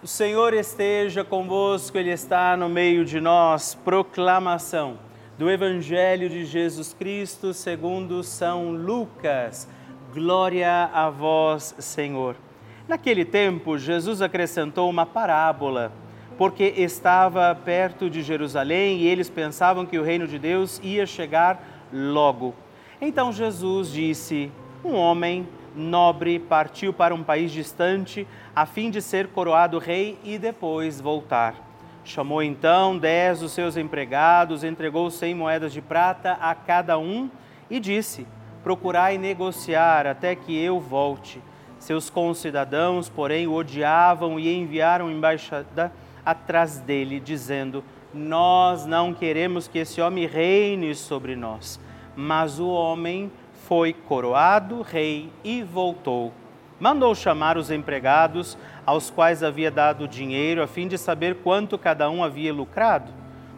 O Senhor esteja convosco, Ele está no meio de nós. Proclamação do Evangelho de Jesus Cristo segundo São Lucas. Glória a vós, Senhor. Naquele tempo, Jesus acrescentou uma parábola, porque estava perto de Jerusalém e eles pensavam que o reino de Deus ia chegar logo. Então Jesus disse: Um homem nobre partiu para um país distante a fim de ser coroado rei e depois voltar. Chamou então dez dos seus empregados, entregou cem moedas de prata a cada um e disse: Procurai negociar até que eu volte. Seus concidadãos, porém, o odiavam e enviaram embaixada atrás dele, dizendo: Nós não queremos que esse homem reine sobre nós. Mas o homem foi coroado rei e voltou mandou chamar os empregados aos quais havia dado dinheiro, a fim de saber quanto cada um havia lucrado.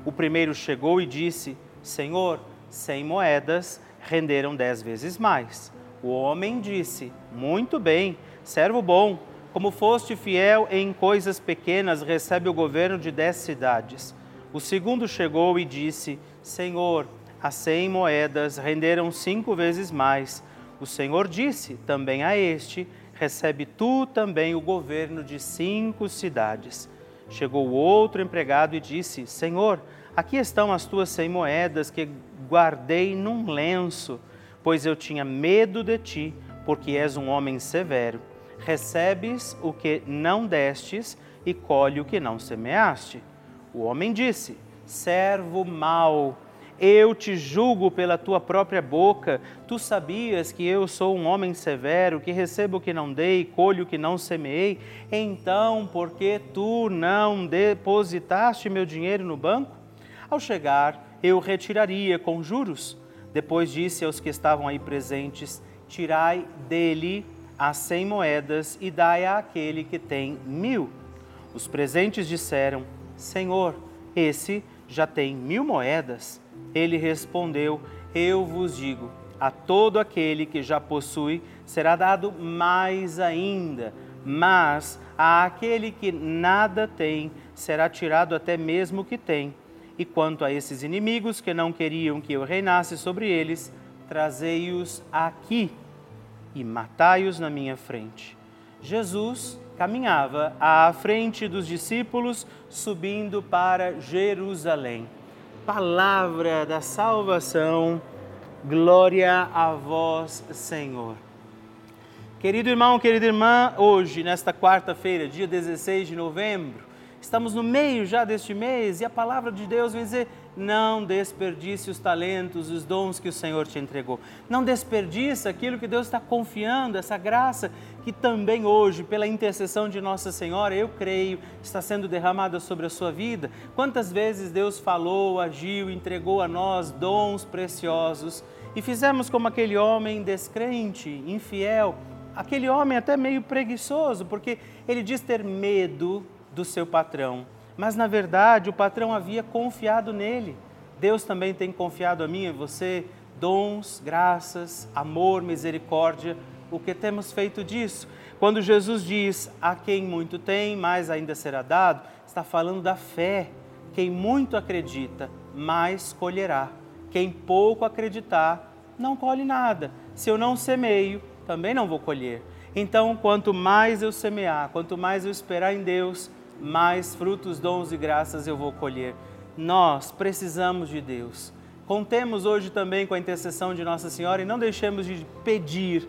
O primeiro chegou e disse: Senhor, cem moedas renderam dez vezes mais. O homem disse: Muito bem, servo bom, como foste fiel em coisas pequenas, recebe o governo de dez cidades. O segundo chegou e disse: Senhor, as cem moedas renderam cinco vezes mais. O Senhor disse também a este: recebe tu também o governo de cinco cidades. Chegou outro empregado e disse: Senhor, aqui estão as tuas cem moedas que guardei num lenço, pois eu tinha medo de ti, porque és um homem severo. Recebes o que não destes e colhe o que não semeaste. O homem disse: Servo mau eu te julgo pela tua própria boca. Tu sabias que eu sou um homem severo, que recebo o que não dei, colho o que não semeei. Então, por que tu não depositaste meu dinheiro no banco? Ao chegar, eu retiraria com juros. Depois disse aos que estavam aí presentes: Tirai dele as cem moedas e dai àquele que tem mil. Os presentes disseram: Senhor, esse já tem mil moedas. Ele respondeu: Eu vos digo, a todo aquele que já possui será dado mais ainda, mas a aquele que nada tem será tirado até mesmo o que tem. E quanto a esses inimigos que não queriam que eu reinasse sobre eles, trazei-os aqui e matai-os na minha frente. Jesus caminhava à frente dos discípulos, subindo para Jerusalém palavra da salvação. Glória a vós, Senhor. Querido irmão, querida irmã, hoje, nesta quarta-feira, dia 16 de novembro, estamos no meio já deste mês e a palavra de Deus vem dizer: não desperdice os talentos, os dons que o Senhor te entregou. Não desperdice aquilo que Deus está confiando, essa graça que também hoje, pela intercessão de Nossa Senhora, eu creio, está sendo derramada sobre a sua vida. Quantas vezes Deus falou, agiu, entregou a nós dons preciosos e fizemos como aquele homem descrente, infiel, aquele homem até meio preguiçoso, porque ele diz ter medo do seu patrão mas na verdade o patrão havia confiado nele. Deus também tem confiado a mim e você dons, graças, amor, misericórdia. O que temos feito disso? Quando Jesus diz: A quem muito tem, mais ainda será dado, está falando da fé. Quem muito acredita, mais colherá. Quem pouco acreditar, não colhe nada. Se eu não semeio, também não vou colher. Então, quanto mais eu semear, quanto mais eu esperar em Deus, mais frutos, dons e graças eu vou colher. Nós precisamos de Deus. Contemos hoje também com a intercessão de Nossa Senhora e não deixemos de pedir,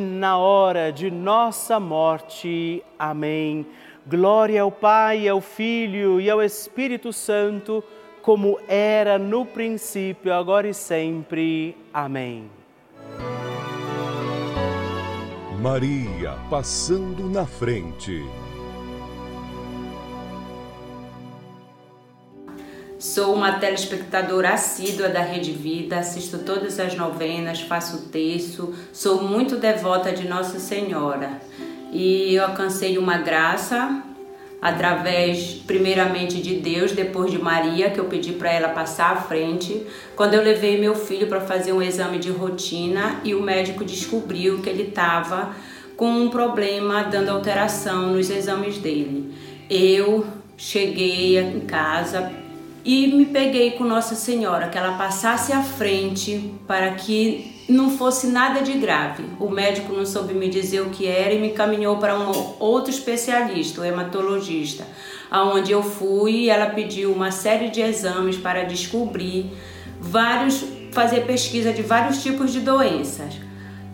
na hora de nossa morte. Amém. Glória ao Pai, ao Filho e ao Espírito Santo, como era no princípio, agora e sempre. Amém. Maria passando na frente. Sou uma telespectadora assídua da Rede Vida, assisto todas as novenas, faço terço, sou muito devota de Nossa Senhora. E eu alcancei uma graça através, primeiramente, de Deus, depois de Maria, que eu pedi para ela passar à frente, quando eu levei meu filho para fazer um exame de rotina e o médico descobriu que ele estava com um problema dando alteração nos exames dele. Eu cheguei em casa, e me peguei com Nossa Senhora, que ela passasse à frente para que não fosse nada de grave. O médico não soube me dizer o que era e me caminhou para um outro especialista, o hematologista, aonde eu fui e ela pediu uma série de exames para descobrir vários, fazer pesquisa de vários tipos de doenças.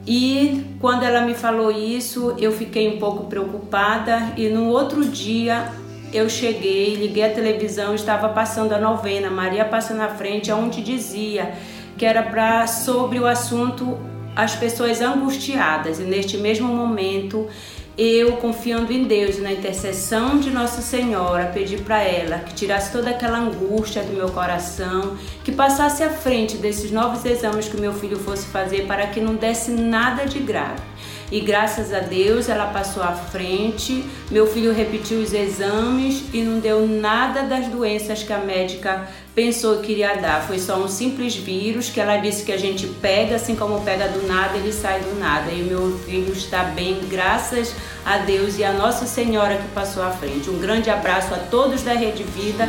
E quando ela me falou isso, eu fiquei um pouco preocupada e no outro dia eu cheguei, liguei a televisão, estava passando a novena, Maria passa na frente, onde dizia que era para sobre o assunto as pessoas angustiadas. E neste mesmo momento, eu confiando em Deus e na intercessão de Nossa Senhora, pedi para ela que tirasse toda aquela angústia do meu coração, que passasse à frente desses novos exames que meu filho fosse fazer para que não desse nada de grave e graças a Deus ela passou à frente. Meu filho repetiu os exames e não deu nada das doenças que a médica pensou que iria dar. Foi só um simples vírus que ela disse que a gente pega, assim como pega do nada, ele sai do nada. E meu filho está bem, graças a Deus e a Nossa Senhora que passou à frente. Um grande abraço a todos da Rede Vida.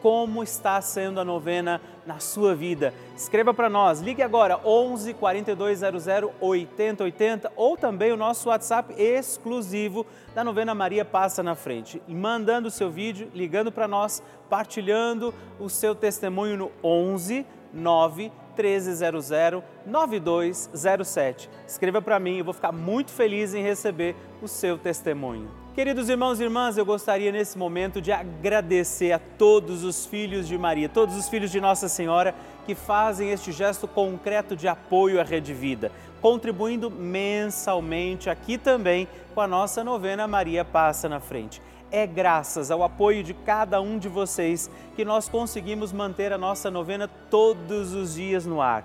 como está sendo a novena na sua vida. Escreva para nós, ligue agora 11 4200 8080 ou também o nosso WhatsApp exclusivo da novena Maria Passa na Frente. Mandando o seu vídeo, ligando para nós, partilhando o seu testemunho no 11 9 1300 9207. Escreva para mim, eu vou ficar muito feliz em receber o seu testemunho. Queridos irmãos e irmãs, eu gostaria nesse momento de agradecer a todos os filhos de Maria, todos os filhos de Nossa Senhora que fazem este gesto concreto de apoio à Rede Vida, contribuindo mensalmente aqui também com a nossa novena Maria Passa na Frente. É graças ao apoio de cada um de vocês que nós conseguimos manter a nossa novena todos os dias no ar.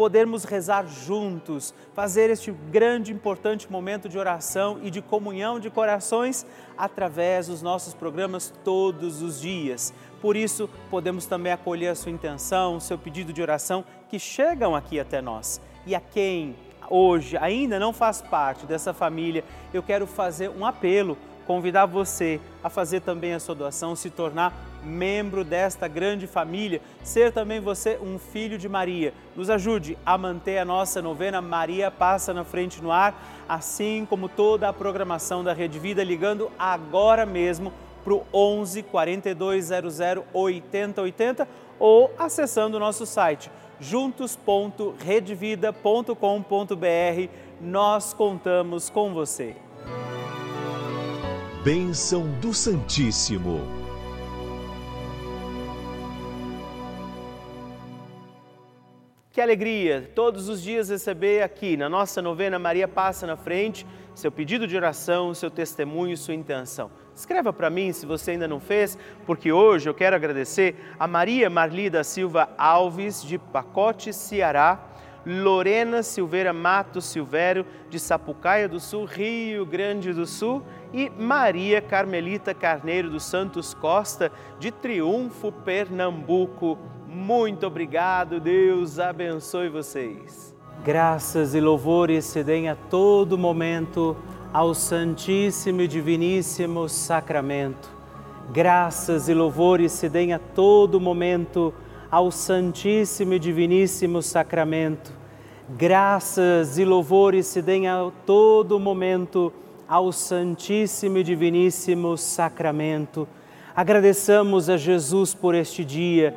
Podermos rezar juntos, fazer este grande, importante momento de oração e de comunhão de corações através dos nossos programas todos os dias. Por isso, podemos também acolher a sua intenção, o seu pedido de oração que chegam aqui até nós. E a quem hoje ainda não faz parte dessa família, eu quero fazer um apelo convidar você a fazer também a sua doação, se tornar membro desta grande família, ser também você um filho de Maria. Nos ajude a manter a nossa novena Maria Passa na Frente no Ar, assim como toda a programação da Rede Vida, ligando agora mesmo para o 11 4200 8080 ou acessando o nosso site juntos.redvida.com.br. Nós contamos com você. Bênção do Santíssimo. Que alegria todos os dias receber aqui na nossa novena Maria Passa na Frente seu pedido de oração, seu testemunho, sua intenção. Escreva para mim se você ainda não fez, porque hoje eu quero agradecer a Maria Marli da Silva Alves, de Pacote, Ceará, Lorena Silveira Mato Silvério, de Sapucaia do Sul, Rio Grande do Sul, e Maria Carmelita Carneiro dos Santos Costa, de Triunfo, Pernambuco. Muito obrigado, Deus abençoe vocês. Graças e louvores se deem a todo momento ao Santíssimo e Diviníssimo Sacramento. Graças e louvores se deem a todo momento ao Santíssimo e Diviníssimo Sacramento. Graças e louvores se deem a todo momento ao Santíssimo e Diviníssimo Sacramento. Agradeçamos a Jesus por este dia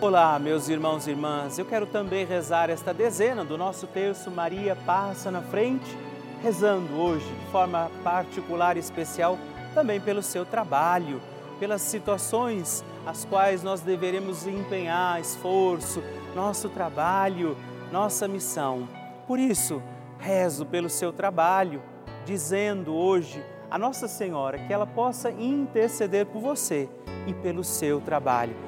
Olá, meus irmãos e irmãs. Eu quero também rezar esta dezena do nosso terço Maria passa na frente, rezando hoje de forma particular e especial também pelo seu trabalho, pelas situações as quais nós deveremos empenhar esforço, nosso trabalho, nossa missão. Por isso, rezo pelo seu trabalho dizendo hoje a Nossa Senhora que ela possa interceder por você e pelo seu trabalho.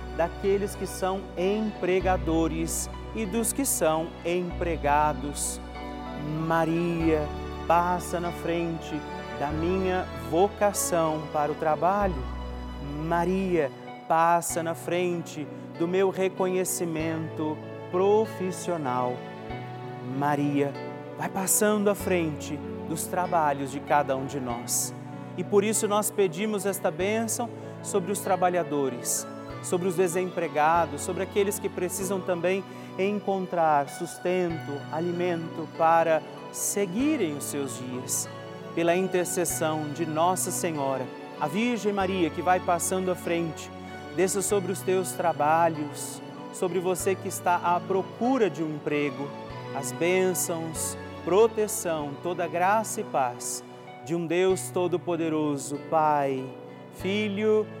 daqueles que são empregadores e dos que são empregados. Maria passa na frente da minha vocação para o trabalho. Maria passa na frente do meu reconhecimento profissional. Maria vai passando à frente dos trabalhos de cada um de nós. E por isso nós pedimos esta bênção sobre os trabalhadores, sobre os desempregados, sobre aqueles que precisam também encontrar sustento, alimento para seguirem os seus dias. Pela intercessão de Nossa Senhora, a Virgem Maria que vai passando à frente, desça sobre os teus trabalhos, sobre você que está à procura de um emprego, as bênçãos, proteção, toda graça e paz de um Deus Todo-Poderoso, Pai, Filho e